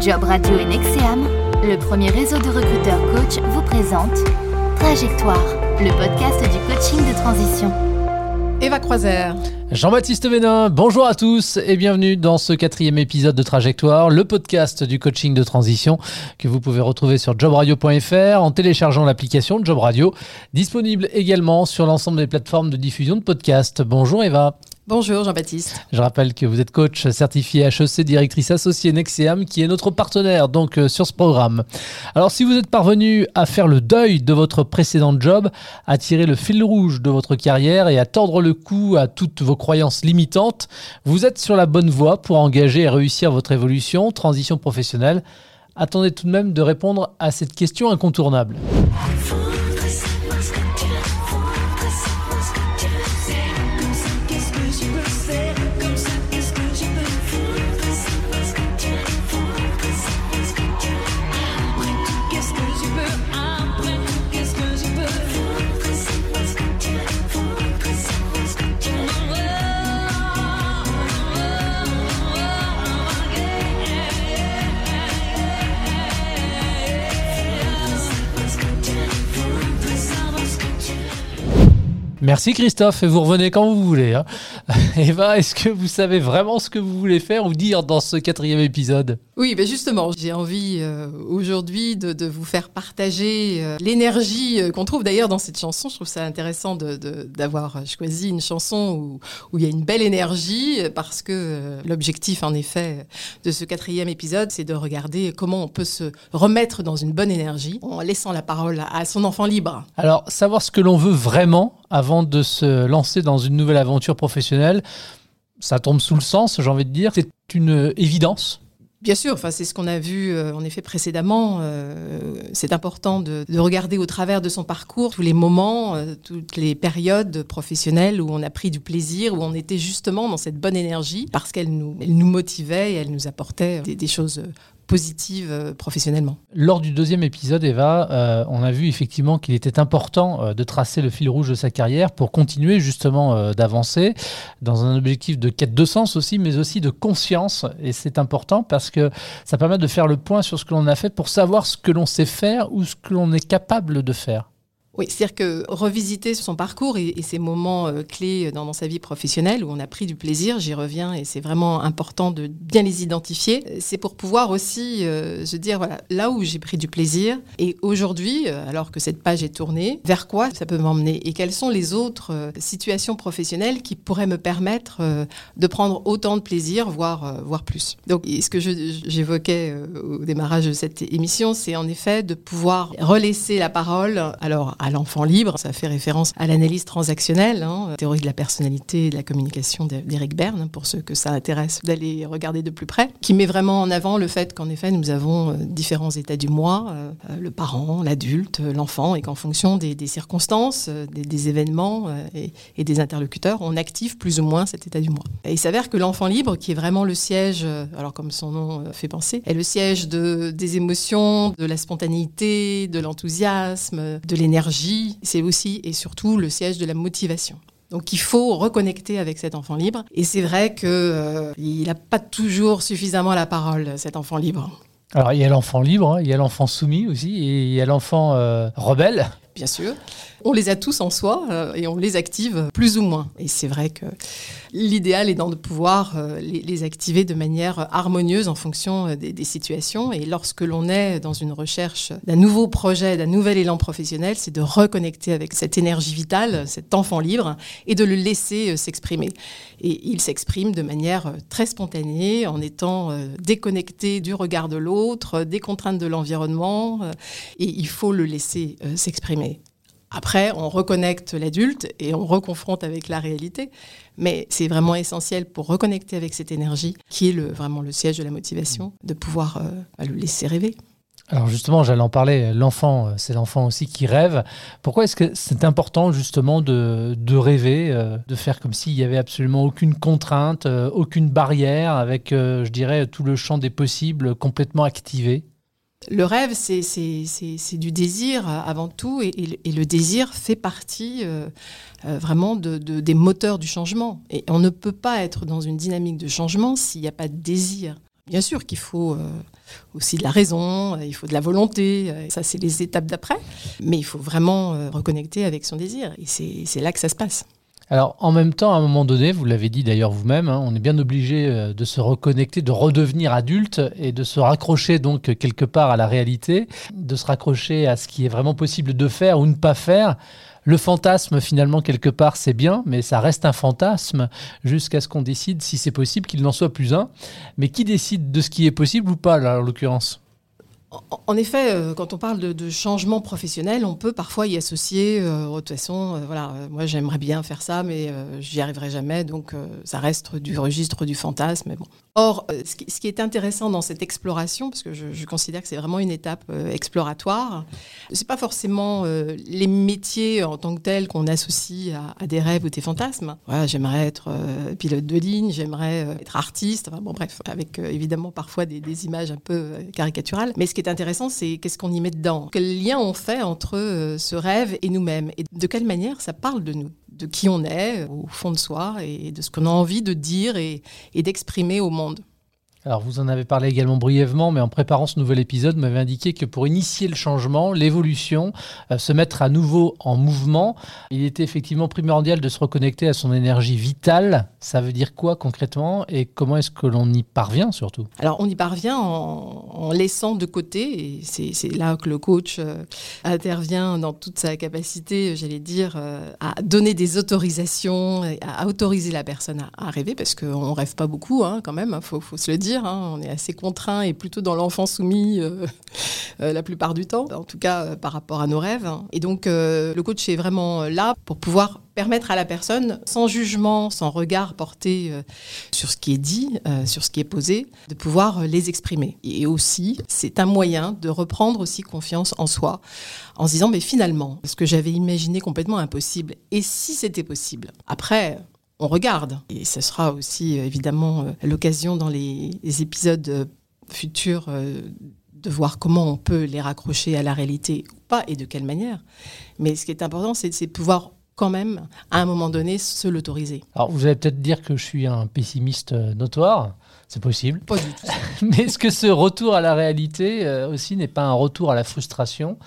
Job Radio et Nexeam, le premier réseau de recruteurs coach, vous présente Trajectoire, le podcast du coaching de transition. Eva Croiser. Jean-Baptiste Bénin, bonjour à tous et bienvenue dans ce quatrième épisode de Trajectoire, le podcast du coaching de transition que vous pouvez retrouver sur jobradio.fr en téléchargeant l'application Job Radio, disponible également sur l'ensemble des plateformes de diffusion de podcasts. Bonjour Eva. Bonjour Jean-Baptiste. Je rappelle que vous êtes coach certifié HEC, directrice associée Nexeam, qui est notre partenaire donc euh, sur ce programme. Alors si vous êtes parvenu à faire le deuil de votre précédent job, à tirer le fil rouge de votre carrière et à tordre le cou à toutes vos croyances limitantes, vous êtes sur la bonne voie pour engager et réussir votre évolution, transition professionnelle. Attendez tout de même de répondre à cette question incontournable. Merci Christophe, et vous revenez quand vous voulez. Hein. Eva, est-ce que vous savez vraiment ce que vous voulez faire ou dire dans ce quatrième épisode? Oui, ben justement, j'ai envie euh, aujourd'hui de, vous faire partager euh, l'énergie euh, qu'on trouve d'ailleurs dans cette chanson. Je trouve ça intéressant d'avoir choisi une chanson où, où, il y a une belle énergie parce que l'objectif en effet de ce quatrième épisode, c'est de regarder comment on peut se remettre dans une bonne énergie en laissant la parole à son enfant libre. Alors, savoir ce que l'on veut vraiment avant de se lancer dans une nouvelle aventure professionnelle, ça tombe sous le sens, j'ai envie de dire. C'est une évidence. Bien sûr, enfin, c'est ce qu'on a vu euh, en effet précédemment. Euh, c'est important de, regarder au travers de son parcours tous les moments, euh, toutes les périodes professionnelles où on a pris du plaisir, où on était justement dans cette bonne énergie parce qu'elle nous, motivait et elle nous apportait des, des choses positive euh, professionnellement. Lors du deuxième épisode, Eva, euh, on a vu effectivement qu'il était important euh, de tracer le fil rouge de sa carrière pour continuer justement d'avancer dans un objectif de quête de sens aussi, mais aussi de conscience. Et c'est important parce que ça permet de faire le point sur ce que l'on a fait pour savoir ce que l'on sait faire ou ce que l'on est capable de faire. Oui, c'est-à-dire que revisiter son parcours et, ses moments euh, clés dans, sa vie professionnelle où on a pris du plaisir, j'y reviens et c'est vraiment important de bien les identifier. C'est pour pouvoir aussi euh, se dire, voilà, là où j'ai pris du plaisir et aujourd'hui, euh, alors que cette page est tournée, vers quoi ça peut m'emmener? Et quelles sont les autres situations professionnelles qui pourraient me permettre de prendre autant de plaisir, voire, voire plus? Donc, ce que j'évoquais au démarrage de cette émission, c'est en effet de pouvoir relaisser la parole, alors à l'enfant libre. Ça fait référence à l'analyse transactionnelle, hein, théorie de la personnalité et de la communication d'Eric Berne, pour ceux que ça intéresse d'aller regarder de plus près, qui met vraiment en avant le fait qu'en effet, nous avons euh, différents états du moi, euh, le parent, l'adulte, l'enfant, et qu'en fonction des, circonstances, euh, des, événements et, des interlocuteurs, on active plus ou moins cet état du moi. Et il s'avère que l'enfant libre, qui est vraiment le siège, alors comme son nom fait penser, est le siège de, des émotions, de la spontanéité, de l'enthousiasme, de l'énergie c'est aussi et surtout le siège de la motivation. Donc il faut reconnecter avec cet enfant libre. Et c'est vrai qu'il euh, n'a pas toujours suffisamment la parole, cet enfant libre. Alors il y a l'enfant libre, hein, il y a l'enfant soumis aussi, et il y a l'enfant euh, rebelle. Bien sûr. On les a tous en soi euh, et on les active plus ou moins. Et c'est vrai que l'idéal est de pouvoir euh, les, activer de manière harmonieuse en fonction euh, des, situations. Et lorsque l'on est dans une recherche d'un nouveau projet, d'un nouvel élan professionnel, c'est de reconnecter avec cette énergie vitale, cet enfant libre, et de le laisser s'exprimer. Et il s'exprime de manière très spontanée, en étant déconnecté du regard de l'autre, des contraintes de l'environnement. Et il faut le laisser s'exprimer. Après, on reconnecte l'adulte et on reconfronte avec la réalité. Mais c'est vraiment essentiel pour reconnecter avec cette énergie, qui est vraiment le siège de la motivation, de pouvoir euh, bah, le laisser rêver. Alors justement, j'allais en parler, l'enfant, euh, c'est l'enfant aussi qui rêve. Pourquoi est-ce que c'est important justement de, rêver, euh, de faire comme s'il n'y avait absolument aucune contrainte, aucune barrière, avec, je dirais, tout le champ des possibles complètement activé? Le rêve, c'est du désir euh, avant tout, et, le désir fait partie euh, euh, vraiment des moteurs du changement. Et on ne peut pas être dans une dynamique de changement s'il n'y a pas de désir. Bien sûr qu'il faut aussi de la raison, il faut de la volonté, ça c'est les étapes d'après, mais il faut vraiment reconnecter avec son désir, et c'est là que ça se passe. Alors en même temps, à un moment donné, vous l'avez dit d'ailleurs vous-même, hein, on est bien obligé euh, de se reconnecter, de redevenir adulte et de se raccrocher donc quelque part à la réalité, de se raccrocher à ce qui est vraiment possible de faire ou ne pas faire. Le fantasme, finalement, quelque part, c'est bien, mais ça reste un fantasme jusqu'à ce qu'on décide, si c'est possible, qu'il n'en soit plus un. Mais qui décide de ce qui est possible ou pas, là, en l'occurrence? En effet, euh, quand on parle de, changement professionnel, on peut parfois y associer, euh, de toute façon, euh, voilà, moi j'aimerais bien faire ça, mais j'y arriverai jamais, donc ça reste du registre du fantasme. bon. Or, ce qui, est intéressant dans cette exploration, parce que je, considère que c'est vraiment une étape exploratoire, c'est pas forcément les métiers en tant que tels qu'on associe à, des rêves ou des fantasmes. J'aimerais être pilote de ligne, j'aimerais être artiste, bon bref, avec évidemment parfois des, des, images un peu caricaturales. Mais ce qui est intéressant, c'est qu'est-ce qu'on y met dedans? Quel lien on fait entre euh, ce rêve et nous-mêmes? Et de quelle manière ça parle de nous? De qui on est au fond de soi et de ce qu'on a envie de dire et d'exprimer au monde. Alors vous en avez parlé également brièvement, mais en préparant ce nouvel épisode, vous m'avez indiqué que pour initier le changement, l'évolution, euh, se mettre à nouveau en mouvement, il était effectivement primordial de se reconnecter à son énergie vitale. Ça veut dire quoi concrètement et comment est-ce que l'on y parvient surtout? Alors on y parvient en, laissant de côté, et c'est là que le coach euh, intervient dans toute sa capacité, j'allais dire, euh, à donner des autorisations, à autoriser la personne à, rêver, parce qu'on ne rêve pas beaucoup hein, quand même, il hein, faut, faut se le dire Hein. On est assez contraint et plutôt dans l'enfant soumis euh, euh, la plupart du temps, en tout cas euh, par rapport à nos rêves. Et donc le coach est vraiment là pour pouvoir permettre à la personne, sans jugement, sans regard porté sur ce qui est dit, sur ce qui est posé, de pouvoir les exprimer. Et aussi, c'est un moyen de reprendre aussi confiance en soi, en se disant, mais finalement, ce que j'avais imaginé complètement impossible, et si c'était possible? Après, on regarde. Et ce sera aussi euh, évidemment euh, l'occasion dans les, épisodes euh, futurs de voir comment on peut les raccrocher à la réalité ou pas et de quelle manière. Mais ce qui est important, c'est de pouvoir quand même, à un moment donné, se l'autoriser. Alors, vous allez peut-être dire que je suis un pessimiste notoire. C'est possible. Pas du tout. Mais est-ce que ce retour à la réalité aussi n'est pas un retour à la frustration?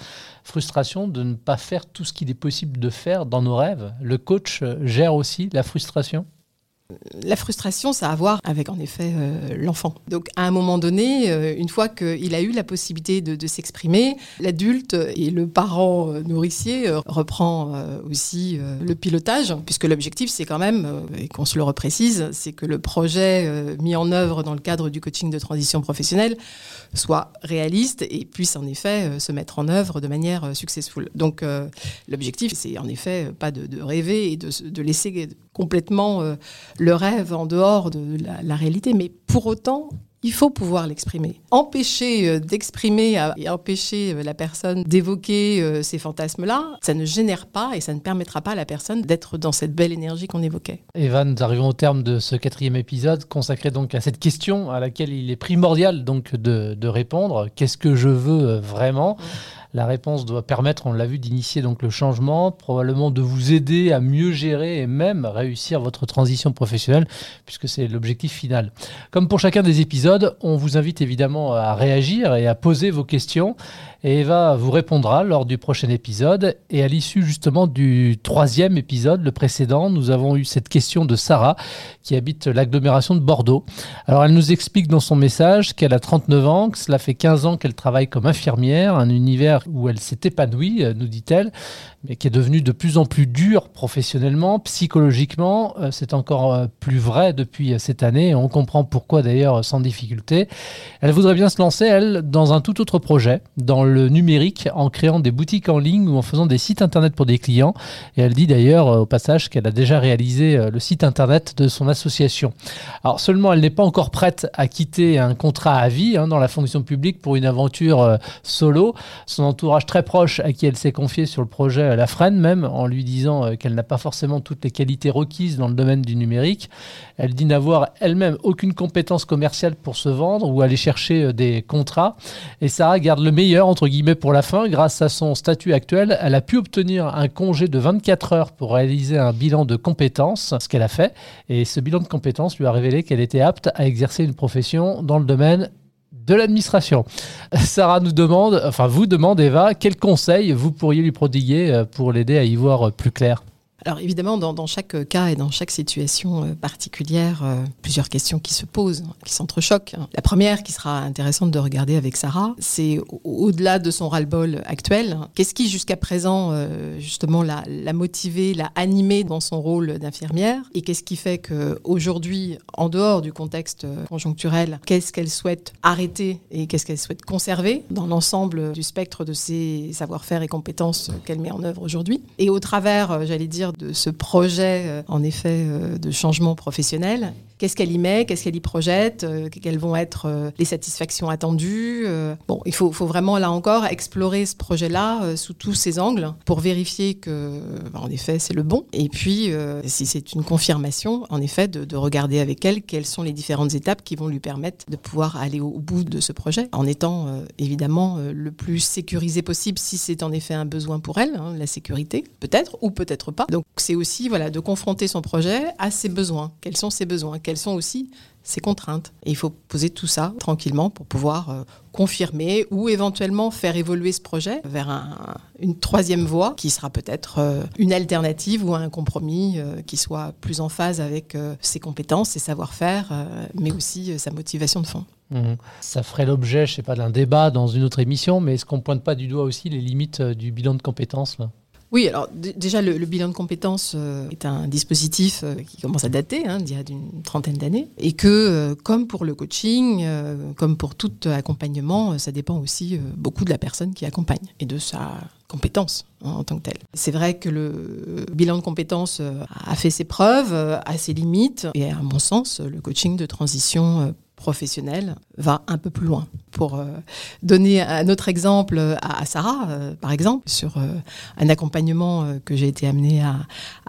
Frustration de ne pas faire tout ce qu'il est possible de faire dans nos rêves. Le coach gère aussi la frustration? La frustration, ça a à voir avec en effet euh, l'enfant. Donc à un moment donné, euh, une fois qu'il a eu la possibilité de, s'exprimer, l'adulte et le parent euh, nourricier reprend aussi le pilotage, puisque l'objectif c'est quand même, et qu'on se le reprécise, c'est que le projet mis en œuvre dans le cadre du coaching de transition professionnelle soit réaliste et puisse en effet se mettre en œuvre de manière successful. Donc l'objectif c'est en effet pas de, rêver et de, de laisser complètement euh, le rêve en dehors de la, réalité, mais pour autant, il faut pouvoir l'exprimer. Empêcher euh, d'exprimer euh, et empêcher la personne d'évoquer ces fantasmes-là, ça ne génère pas et ça ne permettra pas à la personne d'être dans cette belle énergie qu'on évoquait. Evan, nous arrivons au terme de ce quatrième épisode consacré donc à cette question à laquelle il est primordial donc de, de répondre. Qu'est-ce que je veux vraiment? La réponse doit permettre, on l'a vu, d'initier donc le changement, probablement de vous aider à mieux gérer et même réussir votre transition professionnelle, puisque c'est l'objectif final. Comme pour chacun des épisodes, on vous invite évidemment à réagir et à poser vos questions. Et Eva vous répondra lors du prochain épisode. Et à l'issue justement du troisième épisode, le précédent, nous avons eu cette question de Sarah qui habite l'agglomération de Bordeaux. Alors elle nous explique dans son message qu'elle a 39 ans, que cela fait 15 ans qu'elle travaille comme infirmière, un univers où elle s'est épanouie, nous dit-elle, mais qui est devenu de plus en plus dur professionnellement, psychologiquement. Euh, c'est encore euh, plus vrai depuis euh, cette année. On comprend pourquoi d'ailleurs sans difficulté. Elle voudrait bien se lancer, elle, dans un tout autre projet, dans le numérique, en créant des boutiques en ligne ou en faisant des sites internet pour des clients. Et elle dit d'ailleurs au passage qu'elle a déjà réalisé le site internet de son association. Alors seulement, elle n'est pas encore prête à quitter un contrat à vie hein, dans la fonction publique pour une aventure solo. Son entourage très proche à qui elle s'est confiée sur le projet la freine même en lui disant qu'elle n'a pas forcément toutes les qualités requises dans le domaine du numérique. Elle dit n'avoir elle-même aucune compétence commerciale pour se vendre ou aller chercher des contrats. Et Sarah garde le meilleur, entre guillemets, pour la fin. Grâce à son statut actuel, elle a pu obtenir un congé de 24 heures pour réaliser un bilan de compétences, ce qu'elle a fait. Et ce bilan de compétences lui a révélé qu'elle était apte à exercer une profession dans le domaine de l'administration. Sarah nous demande, enfin vous demande Eva, quels conseils vous pourriez lui prodiguer euh, pour l'aider à y voir plus clair? Alors évidemment, dans, chaque cas et dans chaque situation euh, particulière, euh, plusieurs questions qui se posent, qui s'entrechoquent. La première qui sera intéressante de regarder avec Sarah, c'est au-delà de son ras-le-bol actuel, qu'est-ce qui jusqu'à présent euh, justement l'a motivée, l'a animée dans son rôle d'infirmière et qu'est-ce qui fait qu'aujourd'hui, en dehors du contexte conjoncturel, qu'est-ce qu'elle souhaite arrêter et qu'est-ce qu'elle souhaite conserver dans l'ensemble du spectre de ses savoir-faire et compétences qu'elle met en œuvre aujourd'hui. Et au travers, j'allais dire, de ce projet, euh, en effet, euh, de changement professionnel. Qu'est-ce qu'elle y met Qu'est-ce qu'elle y projette euh, Quelles vont être les satisfactions attendues Bon, il faut, vraiment, là encore, explorer ce projet-là sous tous ses angles pour vérifier que, en effet, c'est le bon. Et puis, si c'est une confirmation, en effet, de, regarder avec elle quelles sont les différentes étapes qui vont lui permettre de pouvoir aller au, bout de ce projet, en étant évidemment le plus sécurisé possible si c'est en effet un besoin pour elle, hein, la sécurité, peut-être, ou peut-être pas. Donc c'est aussi voilà, de confronter son projet à ses besoins. Quels sont ses besoins? Quelles sont aussi ses contraintes Et il faut poser tout ça tranquillement pour pouvoir euh, confirmer ou éventuellement faire évoluer ce projet vers une troisième voie qui sera peut-être euh, une alternative ou un compromis euh, qui soit plus en phase avec ses compétences, ses savoir-faire, mais aussi sa motivation de fond. Mmh. Ça ferait l'objet, je sais pas, d'un débat dans une autre émission, mais est-ce qu'on pointe pas du doigt aussi les limites du bilan de compétences là? Oui, alors déjà le, bilan de compétences euh, est un dispositif euh, qui commence à dater, hein, d'il y a d'une trentaine d'années, et que euh, comme pour le coaching, comme pour tout accompagnement, ça dépend aussi beaucoup de la personne qui accompagne et de sa compétence en tant que telle. C'est vrai que le bilan de compétences a fait ses preuves, a ses limites, et à mon sens, le coaching de transition professionnel va un peu plus loin. Pour euh, donner un autre exemple à, Sarah, euh, par exemple, sur euh, un accompagnement que j'ai été amenée à,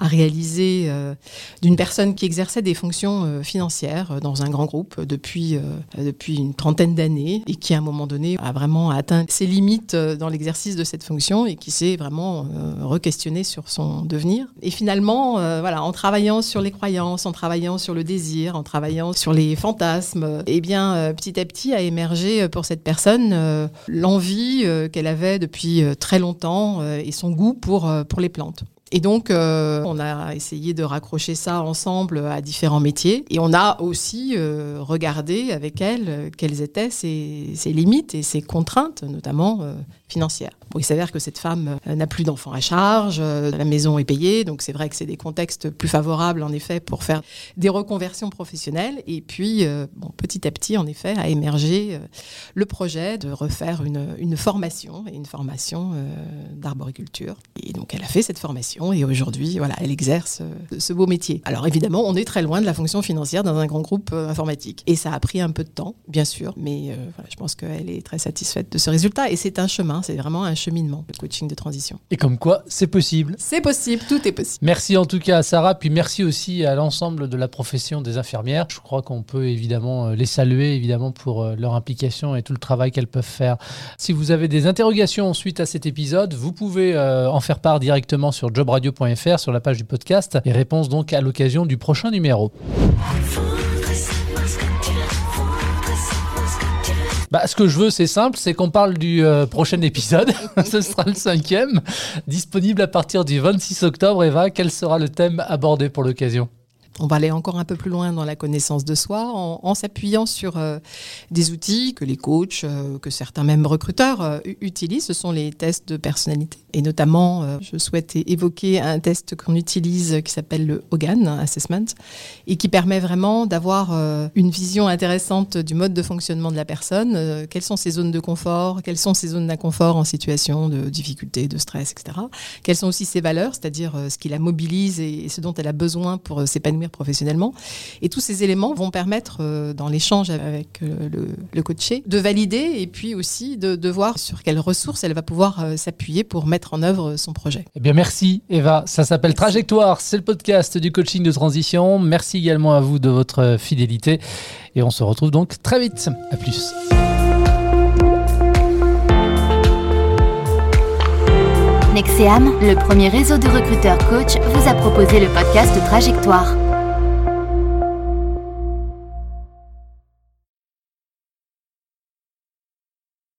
réaliser d'une personne qui exerçait des fonctions financières dans un grand groupe depuis, depuis une trentaine d'années et qui, à un moment donné, a vraiment atteint ses limites dans l'exercice de cette fonction et qui s'est vraiment re-questionné sur son devenir. Et finalement, voilà, en travaillant sur les croyances, en travaillant sur le désir, en travaillant sur les fantasmes, eh bien, euh, petit à petit a émergé euh, pour cette personne euh, l'envie qu'elle avait depuis très longtemps et son goût pour, pour les plantes. Et donc, on a essayé de raccrocher ça ensemble à différents métiers. Et on a aussi regardé avec elle quelles étaient ses, ses, limites et ses contraintes, notamment il s'avère que cette femme euh, n'a plus d'enfants à charge, euh, la maison est payée, donc c'est vrai que c'est des contextes plus favorables en effet pour faire des reconversions professionnelles. Et puis, euh, petit à petit, en effet, a émergé le projet de refaire une, formation, une formation d'arboriculture. Et donc, elle a fait cette formation et aujourd'hui, voilà, elle exerce ce beau métier. Alors évidemment, on est très loin de la fonction financière dans un grand groupe informatique. Et ça a pris un peu de temps, bien sûr, mais je pense qu'elle est très satisfaite de ce résultat. Et c'est un chemin, c'est vraiment un cheminement, le coaching de transition. Et comme quoi, c'est possible. C'est possible, tout est possible. Merci en tout cas à Sarah, puis merci aussi à l'ensemble de la profession des infirmières. Je crois qu'on peut évidemment euh, les saluer, évidemment, pour euh, leur implication et tout le travail qu'elles peuvent faire. Si vous avez des interrogations suite à cet épisode, vous pouvez euh, en faire part directement sur jobradio.fr, sur la page du podcast, et réponse donc à l'occasion du prochain numéro. Bah, ce que je veux, c'est simple, c'est qu'on parle du euh, prochain épisode. ce sera le cinquième, disponible à partir du 26 octobre. Eva, quel sera le thème abordé pour l'occasion? On va aller encore un peu plus loin dans la connaissance de soi en, s'appuyant sur euh, des outils que les coachs, euh, que certains même recruteurs euh, utilisent. Ce sont les tests de personnalité. Et notamment, je souhaite évoquer un test qu'on utilise qui s'appelle le Hogan Assessment et qui permet vraiment d'avoir une vision intéressante du mode de fonctionnement de la personne. quelles sont ses zones de confort, quelles sont ses zones d'inconfort en situation de difficulté, de stress, etc. Quelles sont aussi ses valeurs, c'est-à-dire ce qui la mobilise et ce dont elle a besoin pour s'épanouir professionnellement. Et tous ces éléments vont permettre, euh, dans l'échange avec euh, le, le, coaché, de valider et puis aussi de, de voir sur quelles ressources elle va pouvoir euh, s'appuyer pour mettre en œuvre son projet. Eh bien, merci Eva. Ça s'appelle Trajectoire. C'est le podcast du coaching de transition. Merci également à vous de votre fidélité. Et on se retrouve donc très vite. À plus. Nexeam, le premier réseau de recruteurs coach, vous a proposé le podcast Trajectoire.